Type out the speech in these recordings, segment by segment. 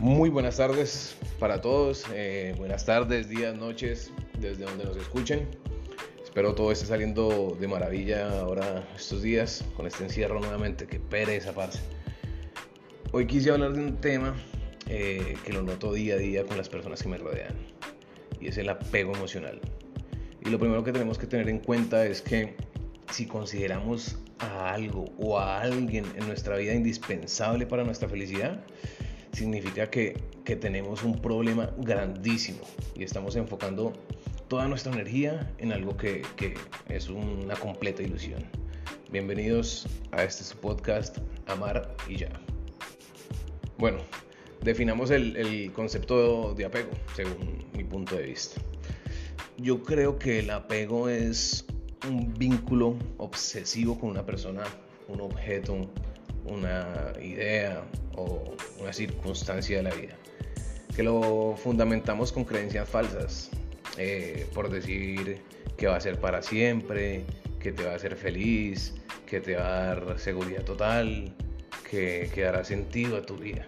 Muy buenas tardes para todos, eh, buenas tardes, días, noches, desde donde nos escuchen. Espero todo esté saliendo de maravilla ahora estos días con este encierro nuevamente, que pereza, parce. Hoy quise hablar de un tema eh, que lo noto día a día con las personas que me rodean y es el apego emocional. Y lo primero que tenemos que tener en cuenta es que si consideramos a algo o a alguien en nuestra vida indispensable para nuestra felicidad, significa que, tenemos un problema grandísimo y estamos enfocando toda nuestra energía en algo que, es una completa ilusión. Bienvenidos a este podcast Amar y ya. Bueno, definamos el, el, concepto de apego según mi punto de vista. Yo creo que el apego es un vínculo obsesivo con una persona, un objeto, una idea o una circunstancia de la vida, que lo fundamentamos con creencias falsas, eh, por decir que va a ser para siempre, que te va a hacer feliz, que te va a dar seguridad total, que, que dará sentido a tu vida.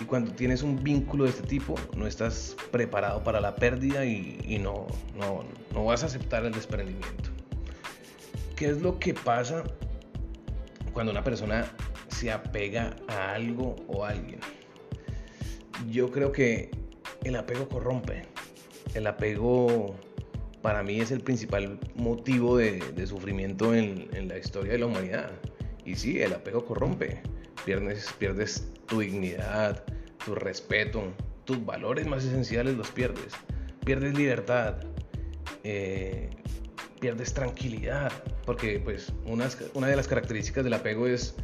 Y cuando tienes un vínculo de este tipo, no estás preparado para la pérdida y, y no, no, no vas a aceptar el desprendimiento. ¿Qué es lo que pasa cuando una persona se apega a algo o a alguien. Yo creo que el apego corrompe. El apego para mí es el principal motivo de, sufrimiento en, la historia de la humanidad. Y sí, el apego corrompe. Pierdes, pierdes tu dignidad, tu respeto, tus valores más esenciales los pierdes. Pierdes libertad, eh, pierdes tranquilidad, porque pues una, una de las características del apego es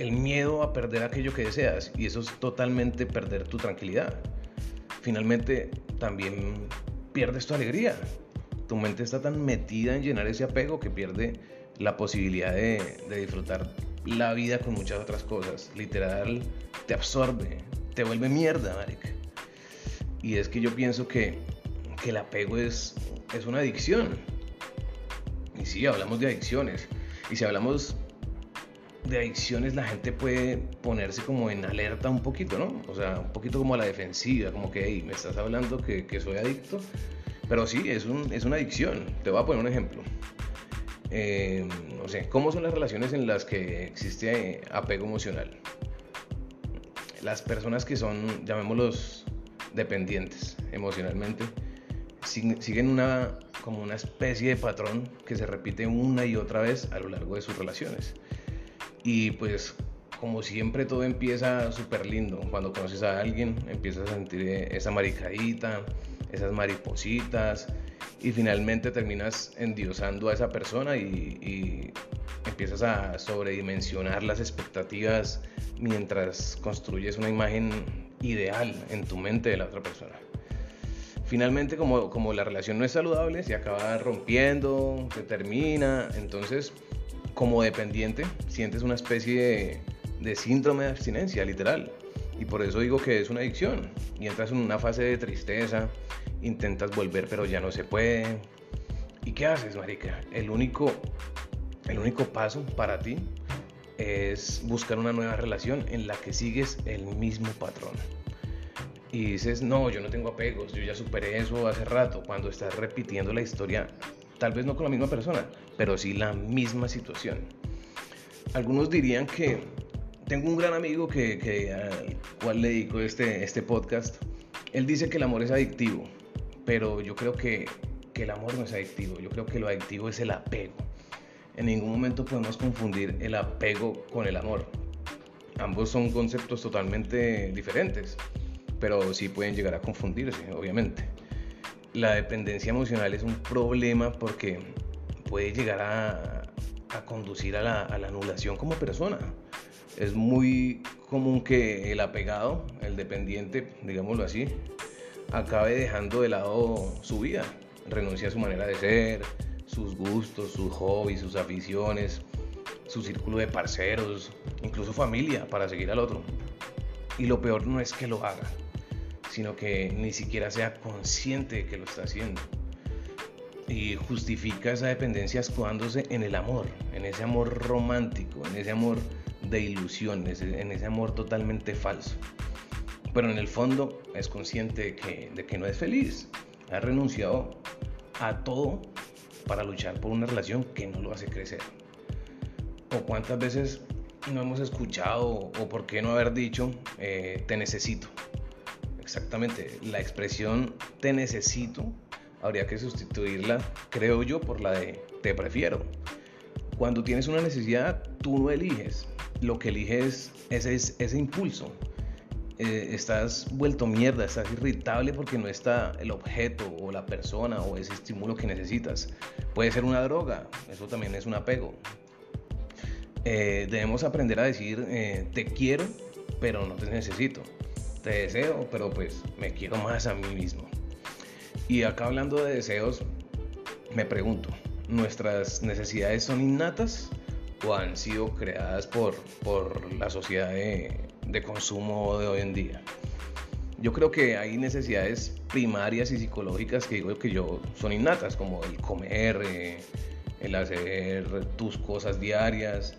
el miedo a perder aquello que deseas y eso es totalmente perder tu tranquilidad. Finalmente también pierdes tu alegría. Tu mente está tan metida en llenar ese apego que pierde la posibilidad de, disfrutar la vida con muchas otras cosas. Literal, te absorbe, te vuelve mierda, marica. Y es que yo pienso que, que el apego es, es una adicción. Y sí, hablamos de adicciones. Y si hablamos de adicciones la gente puede ponerse como en alerta un poquito, ¿no? O sea, un poquito como a la defensiva, como que, hey, me estás hablando que, soy adicto. Pero sí, es, un, es, una adicción. Te voy a poner un ejemplo. Eh, no sé, ¿cómo son las relaciones en las que existe apego emocional? Las personas que son, llamémoslos, dependientes emocionalmente, siguen una, como una especie de patrón que se repite una y otra vez a lo largo de sus relaciones. Y pues como siempre todo empieza súper lindo. Cuando conoces a alguien empiezas a sentir esa maricadita, esas maripositas y finalmente terminas endiosando a esa persona y, empiezas a sobredimensionar las expectativas mientras construyes una imagen ideal en tu mente de la otra persona. Finalmente, como, como la relación no es saludable, se acaba rompiendo, se termina, entonces como dependiente sientes una especie de, síndrome de abstinencia, literal. Y por eso digo que es una adicción. Y entras en una fase de tristeza, intentas volver pero ya no se puede. ¿Y qué haces, marica? El único, el único paso para ti es buscar una nueva relación en la que sigues el mismo patrón. Y dices, no, yo no tengo apegos, yo ya superé eso hace rato, cuando estás repitiendo la historia tal vez no con la misma persona, pero sí la misma situación. Algunos dirían que tengo un gran amigo que, al cual le dedico este, este podcast. Él dice que el amor es adictivo, pero yo creo que, que el amor no es adictivo. Yo creo que lo adictivo es el apego. En ningún momento podemos confundir el apego con el amor. Ambos son conceptos totalmente diferentes, pero sí pueden llegar a confundirse, obviamente la dependencia emocional es un problema porque puede llegar a, conducir a la, anulación como persona. Es muy común que el apegado, el dependiente, digámoslo así, acabe dejando de lado su vida, renuncia a su manera de ser, sus gustos, sus hobbies, sus aficiones, su círculo de parceros, incluso familia para seguir al otro. Y lo peor no es que lo haga, sino que ni siquiera sea consciente de que lo está haciendo. Y justifica esa dependencia escudándose en el amor, en ese amor romántico, en ese amor de ilusiones, en ese amor totalmente falso. pero en el fondo es consciente de que, de que no es feliz. Ha renunciado a todo para luchar por una relación que no lo hace crecer. O cuántas veces no hemos escuchado o por qué no haber dicho eh, te necesito. Exactamente, la expresión te necesito habría que sustituirla, creo yo, por la de te prefiero. Cuando tienes una necesidad, tú no eliges, lo que eliges es ese, impulso. Eh, estás vuelto mierda, estás irritable porque no está el objeto o la persona o ese estímulo que necesitas. Puede ser una droga, eso también es un apego. Eh, debemos aprender a decir eh, te quiero, pero no te necesito. Te deseo, pero pues me quiero más a mí mismo. Y acá hablando de deseos, me pregunto, ¿nuestras necesidades son innatas o han sido creadas por, por la sociedad de, de consumo de hoy en día? Yo creo que hay necesidades primarias y psicológicas que digo que yo son innatas, como el comer, eh, el hacer tus cosas diarias,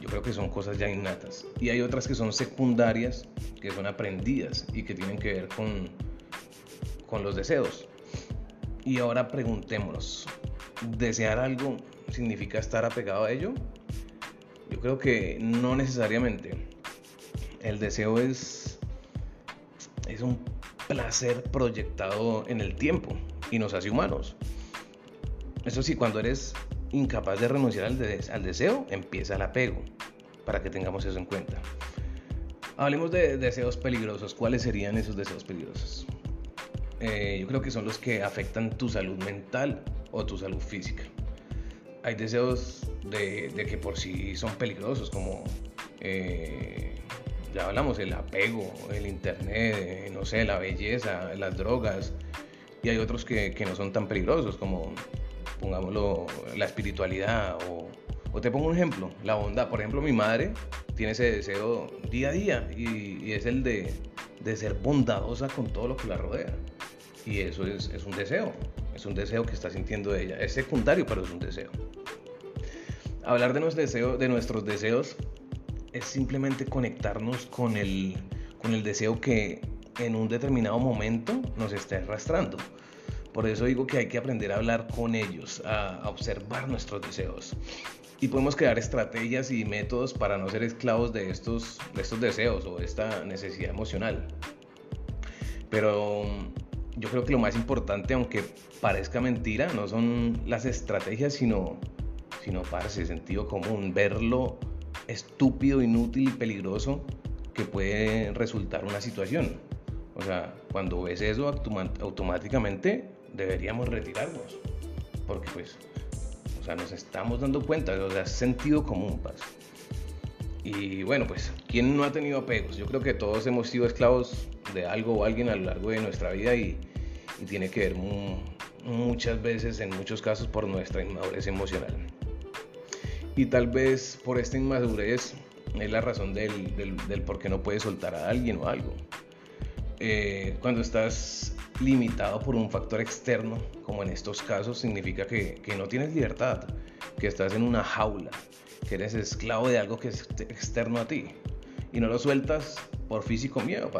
yo creo que son cosas ya innatas. Y hay otras que son secundarias, que son aprendidas y que tienen que ver con, con los deseos. Y ahora preguntémonos, ¿desear algo significa estar apegado a ello? Yo creo que no necesariamente. El deseo es, es un placer proyectado en el tiempo y nos hace humanos. Eso sí, cuando eres incapaz de renunciar al, al, deseo, empieza el apego, para que tengamos eso en cuenta. Hablemos de deseos peligrosos. ¿Cuáles serían esos deseos peligrosos? Eh, yo creo que son los que afectan tu salud mental o tu salud física. Hay deseos de, que por sí son peligrosos, como eh, ya hablamos, el apego, el internet, eh, no sé, la belleza, las drogas. Y hay otros que, que no son tan peligrosos, como pongámoslo, la espiritualidad o, te pongo un ejemplo, la bondad. Por ejemplo, mi madre tiene ese deseo día a día y, es el de, de, ser bondadosa con todo lo que la rodea. Y eso es, es, un deseo, es un deseo que está sintiendo ella. Es secundario, pero es un deseo. Hablar de, nuestros deseos, de nuestros deseos es simplemente conectarnos con el, con el deseo que en un determinado momento nos está arrastrando. Por eso digo que hay que aprender a hablar con ellos, a, observar nuestros deseos. Y podemos crear estrategias y métodos para no ser esclavos de estos, de estos deseos o esta necesidad emocional. Pero mm, yo creo que lo más importante, aunque parezca mentira, no son las estrategias, sino, sino ese sentido común, ver lo estúpido, inútil y peligroso que puede resultar una situación. O sea, cuando ves eso automáticamente deberíamos retirarnos. Porque pues, o sea, nos estamos dando cuenta, o sea, sentido común, paz. Y bueno, pues, ¿quién no ha tenido apegos? Yo creo que todos hemos sido esclavos de algo o alguien a lo largo de nuestra vida y, tiene que ver muchas veces, en muchos casos, por nuestra inmadurez emocional. Y tal vez por esta inmadurez es la razón del, del, por qué no puedes soltar a alguien o algo. Eh, cuando estás limitado por un factor externo, como en estos casos, significa que, no tienes libertad, que estás en una jaula, que eres esclavo de algo que es externo a ti. Y no lo sueltas por físico miedo,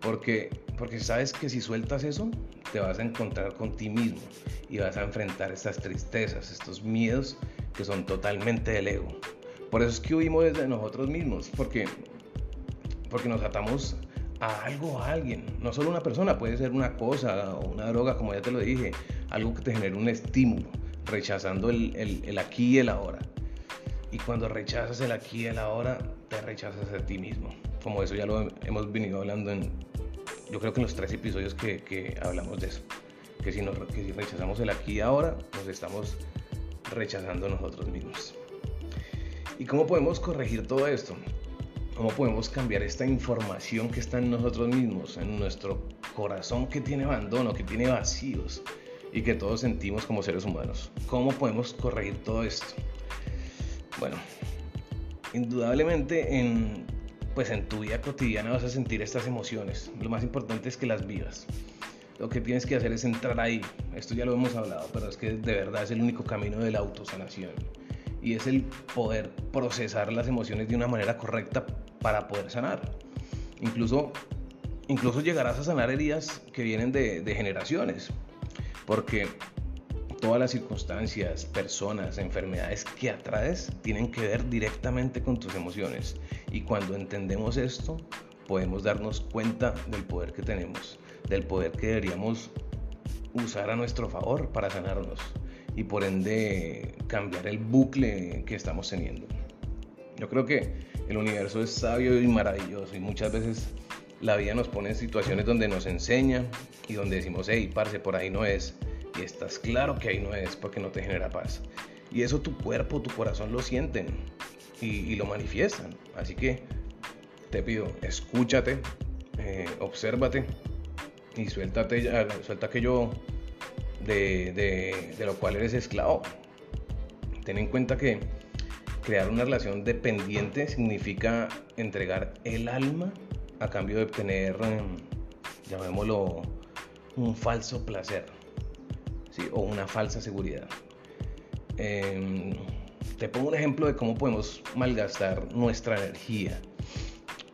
Porque, porque sabes que si sueltas eso, te vas a encontrar con ti mismo y vas a enfrentar estas tristezas, estos miedos que son totalmente del ego. Por eso es que huimos desde nosotros mismos, porque, porque nos atamos a algo a alguien, no solo una persona, puede ser una cosa o una droga, como ya te lo dije, algo que te genere un estímulo, rechazando el, el, aquí y el ahora. Y cuando rechazas el aquí y el ahora, te rechazas a ti mismo. Como eso ya lo hemos venido hablando en, yo creo que en los tres episodios que, que hablamos de eso. Que si, nos, que si rechazamos el aquí y ahora, nos estamos rechazando nosotros mismos. ¿Y cómo podemos corregir todo esto? ¿Cómo podemos cambiar esta información que está en nosotros mismos, en nuestro corazón que tiene abandono, que tiene vacíos y que todos sentimos como seres humanos? ¿Cómo podemos corregir todo esto? Bueno, indudablemente en, pues en tu vida cotidiana vas a sentir estas emociones. Lo más importante es que las vivas. Lo que tienes que hacer es entrar ahí. Esto ya lo hemos hablado, pero es que de verdad es el único camino de la autosanación. Y es el poder procesar las emociones de una manera correcta para poder sanar. Incluso incluso llegarás a sanar heridas que vienen de, de generaciones, porque todas las circunstancias, personas, enfermedades que atraes tienen que ver directamente con tus emociones. Y cuando entendemos esto, podemos darnos cuenta del poder que tenemos, del poder que deberíamos usar a nuestro favor para sanarnos y por ende cambiar el bucle que estamos teniendo. Yo creo que el universo es sabio y maravilloso y muchas veces la vida nos pone en situaciones donde nos enseña y donde decimos, hey, parce, por ahí no es y estás claro que ahí no es porque no te genera paz. Y eso tu cuerpo, tu corazón lo sienten y, lo manifiestan. Así que te pido, escúchate, eh, obsérvate y suéltate, suelta aquello de, de, de lo cual eres esclavo. Ten en cuenta que crear una relación dependiente significa entregar el alma a cambio de obtener, em, llamémoslo, un falso placer o una falsa seguridad. Em, te pongo un ejemplo de cómo podemos malgastar nuestra energía.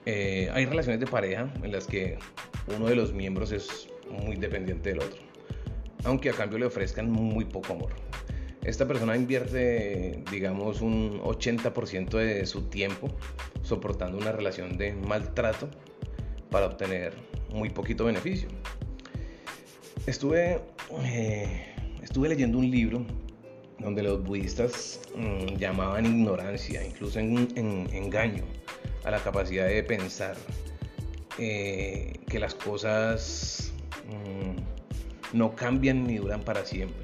Eh, hay relaciones de pareja en las que uno de los miembros es muy dependiente del otro, aunque a cambio le ofrezcan muy poco amor. Esta persona invierte, digamos, un 80% de su tiempo soportando una relación de maltrato para obtener muy poquito beneficio. Estuve eh, Estuve leyendo un libro donde los budistas mm, llamaban ignorancia, incluso en, engaño, a la capacidad de pensar eh, que las cosas mm, no cambian ni duran para siempre.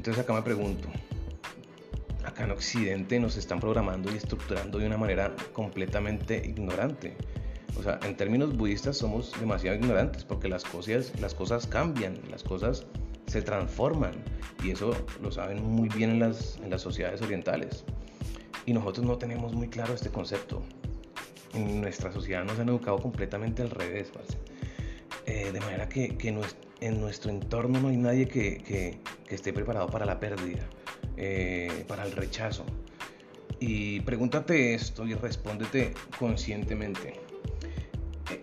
Entonces acá me pregunto, acá en Occidente nos están programando y estructurando de una manera completamente ignorante. O sea, en términos budistas somos demasiado ignorantes porque las cosas, las cosas cambian, las cosas se transforman y eso lo saben muy bien en las, en las sociedades orientales. Y nosotros no tenemos muy claro este concepto. En nuestra sociedad nos han educado completamente al revés, eh, de manera que, que en nuestro entorno no hay nadie que, que, esté preparado para la pérdida, eh, para el rechazo. Y pregúntate esto y respóndete conscientemente.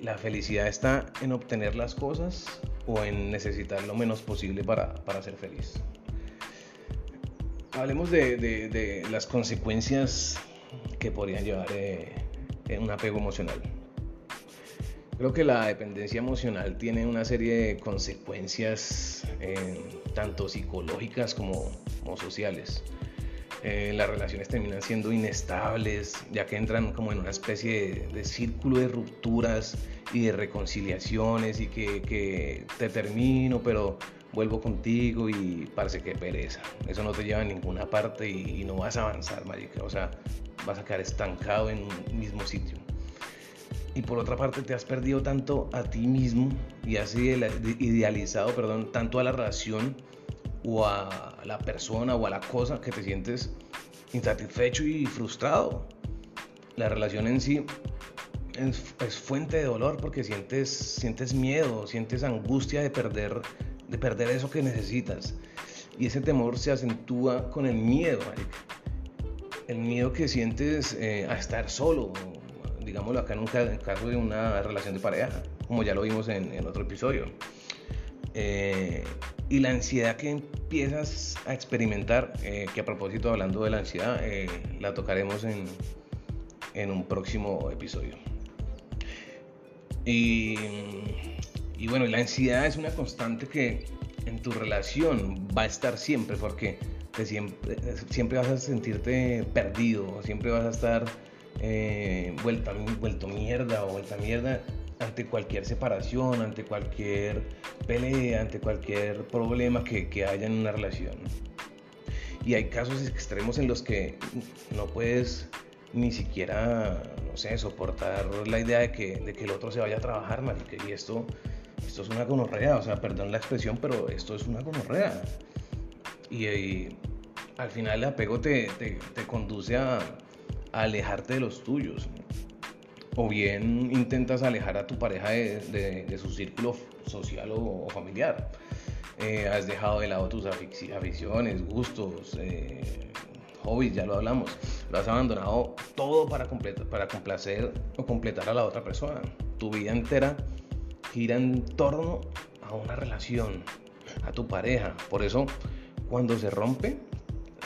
¿La felicidad está en obtener las cosas o en necesitar lo menos posible para, para ser feliz. Hablemos de, de, las consecuencias que podrían llevar eh, un apego emocional. Creo que la dependencia emocional tiene una serie de consecuencias eh, tanto psicológicas como, sociales. Eh, las relaciones terminan siendo inestables, ya que entran como en una especie de, círculo de rupturas y de reconciliaciones y que, te termino, pero vuelvo contigo y parece que pereza. Eso no te lleva a ninguna parte y, no vas a avanzar, marica. O sea, vas a quedar estancado en un mismo sitio. Y por otra parte te has perdido tanto a ti mismo y has idealizado, perdón, tanto a la relación o a la persona o a la cosa que te sientes insatisfecho y frustrado. La relación en sí es, fuente de dolor porque sientes, sientes miedo, sientes angustia de perder, de perder eso que necesitas. Y ese temor se acentúa con el miedo, El miedo que sientes eh, a estar solo, digámoslo acá en un caso de una relación de pareja, como ya lo vimos en, en otro episodio. Eh, y la ansiedad que empiezas a experimentar, eh, que a propósito hablando de la ansiedad, eh, la tocaremos en, en, un próximo episodio. Y, y, bueno, la ansiedad es una constante que en tu relación va a estar siempre, porque te siempre, siempre vas a sentirte perdido, siempre vas a estar vuelta, vuelto mierda o vuelta mierda ante cualquier separación, ante cualquier pelea, ante cualquier problema que, que, haya en una relación. Y hay casos extremos en los que no puedes ni siquiera, no sé, soportar la idea de que, de que el otro se vaya a trabajar, marica. Y esto, esto es una gonorrea, o sea, perdón la expresión, pero esto es una gonorrea. Y, al final el apego te, te, te conduce a, a alejarte de los tuyos o bien intentas alejar a tu pareja de, su círculo social o, familiar. Eh, has dejado de lado tus aficiones, gustos, eh, hobbies, ya lo hablamos. Lo has abandonado todo para, para complacer o completar a la otra persona. Tu vida entera gira en torno a una relación, a tu pareja. Por eso, cuando se rompe,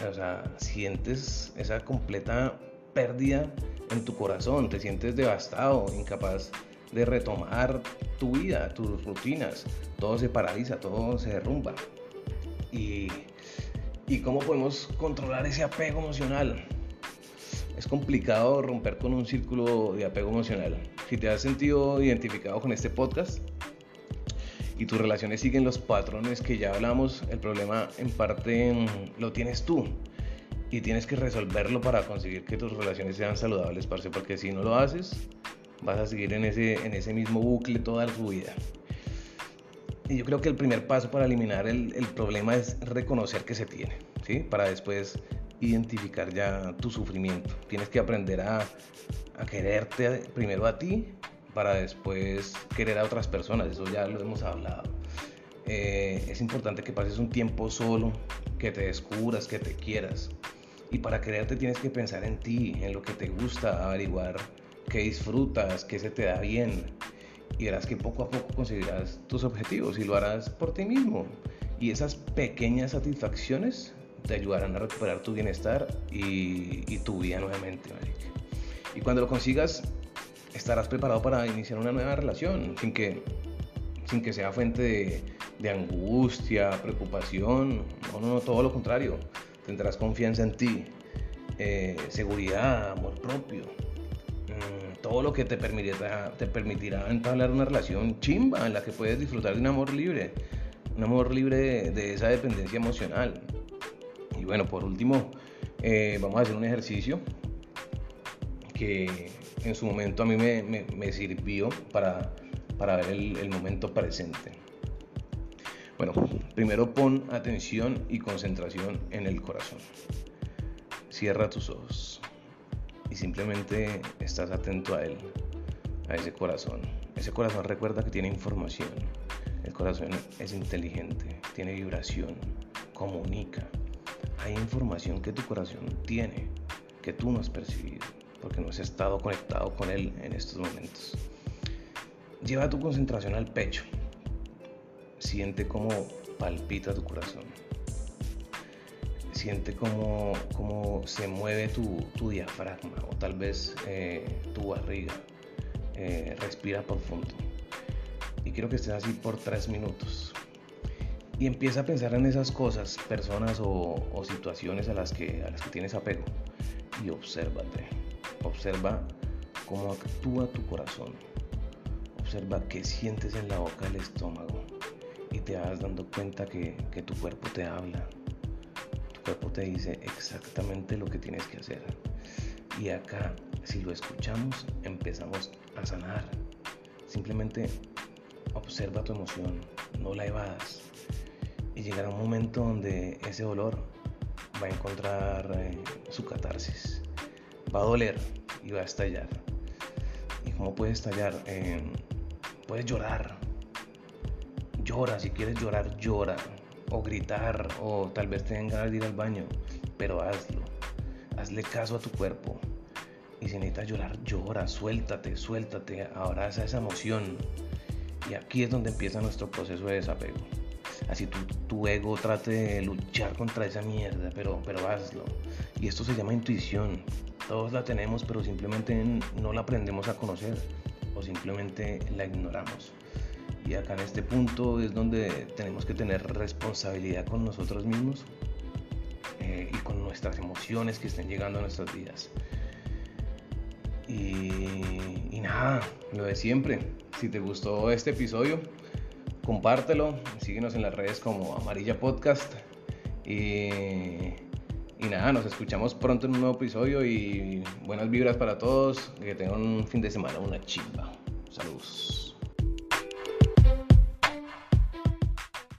o sea, sientes esa completa pérdida en tu corazón, te sientes devastado, incapaz de retomar tu vida, tus rutinas, todo se paraliza, todo se derrumba. Y, y cómo podemos controlar ese apego emocional. Es complicado romper con un círculo de apego emocional. Si te has sentido identificado con este podcast y tus relaciones siguen los patrones que ya hablamos, el problema en parte lo tienes tú y tienes que resolverlo para conseguir que tus relaciones sean saludables, parce, porque si no lo haces, vas a seguir en ese, en ese mismo bucle toda tu vida. Y yo creo que el primer paso para eliminar el, problema es reconocer que se tiene, ¿sí? Para después identificar ya tu sufrimiento. Tienes que aprender a, a quererte primero a ti para después querer a otras personas. Eso ya lo hemos hablado. Eh, es importante que pases un tiempo solo, que te descubras, que te quieras. Y para quererte tienes que pensar en ti, en lo que te gusta, averiguar qué disfrutas, qué se te da bien. Y verás que poco a poco conseguirás tus objetivos y lo harás por ti mismo. Y esas pequeñas satisfacciones te ayudarán a recuperar tu bienestar y, tu vida nuevamente. Y cuando lo consigas, estarás preparado para iniciar una nueva relación sin que, sin que sea fuente de, angustia, preocupación. No, no, todo lo contrario. Tendrás confianza en ti, eh, seguridad, amor propio. Mm, todo lo que te permitirá, te permitirá entablar una relación chimba en la que puedes disfrutar de un amor libre. Un amor libre de esa dependencia emocional. Y bueno, por último, eh, vamos a hacer un ejercicio que en su momento a mí me, sirvió para, para ver el, el, momento presente. Bueno, primero pon atención y concentración en el corazón. Cierra tus ojos y simplemente estás atento a él, a ese corazón. Ese corazón recuerda que tiene información. El corazón es inteligente, tiene vibración, comunica hay información que tu corazón tiene que tú no has percibido porque no has estado conectado con él en estos momentos. Lleva tu concentración al pecho. Siente cómo palpita tu corazón. Siente cómo, cómo se mueve tu, diafragma o tal vez eh, tu barriga. Eh, respira profundo. Y quiero que estés así por tres minutos y empieza a pensar en esas cosas, personas o, situaciones a las, que, a las que tienes apego y obsérvate. Observa cómo actúa tu corazón. Observa qué sientes en la boca del estómago y te vas dando cuenta que, que tu cuerpo te habla. Tu cuerpo te dice exactamente lo que tienes que hacer. Y acá, si lo escuchamos, empezamos a sanar. Simplemente observa tu emoción, no la evadas y llegará un momento donde ese dolor va a encontrar eh, su catarsis. Va a doler y va a estallar. ¿Y cómo puede estallar? Eh, puedes llorar. Llora, si quieres llorar, llora. O gritar, o tal vez te den ganas de ir al baño. Pero hazlo. Hazle caso a tu cuerpo. Y si necesitas llorar, llora, suéltate, suéltate, abraza esa emoción. Y aquí es donde empieza nuestro proceso de desapego así tu, tu, ego trate de luchar contra esa mierda, pero, pero hazlo. Y esto se llama intuición. Todos la tenemos, pero simplemente no la aprendemos a conocer o simplemente la ignoramos. Y acá en este punto es donde tenemos que tener responsabilidad con nosotros mismos eh, y con nuestras emociones que estén llegando a nuestras vidas. Y, nada, lo de siempre. Si te gustó este episodio, compártelo, síguenos en las redes como Amarilla Podcast. Y, y nada, nos escuchamos pronto en un nuevo episodio y buenas vibras para todos. Que tengan un fin de semana, una chimba. Saludos.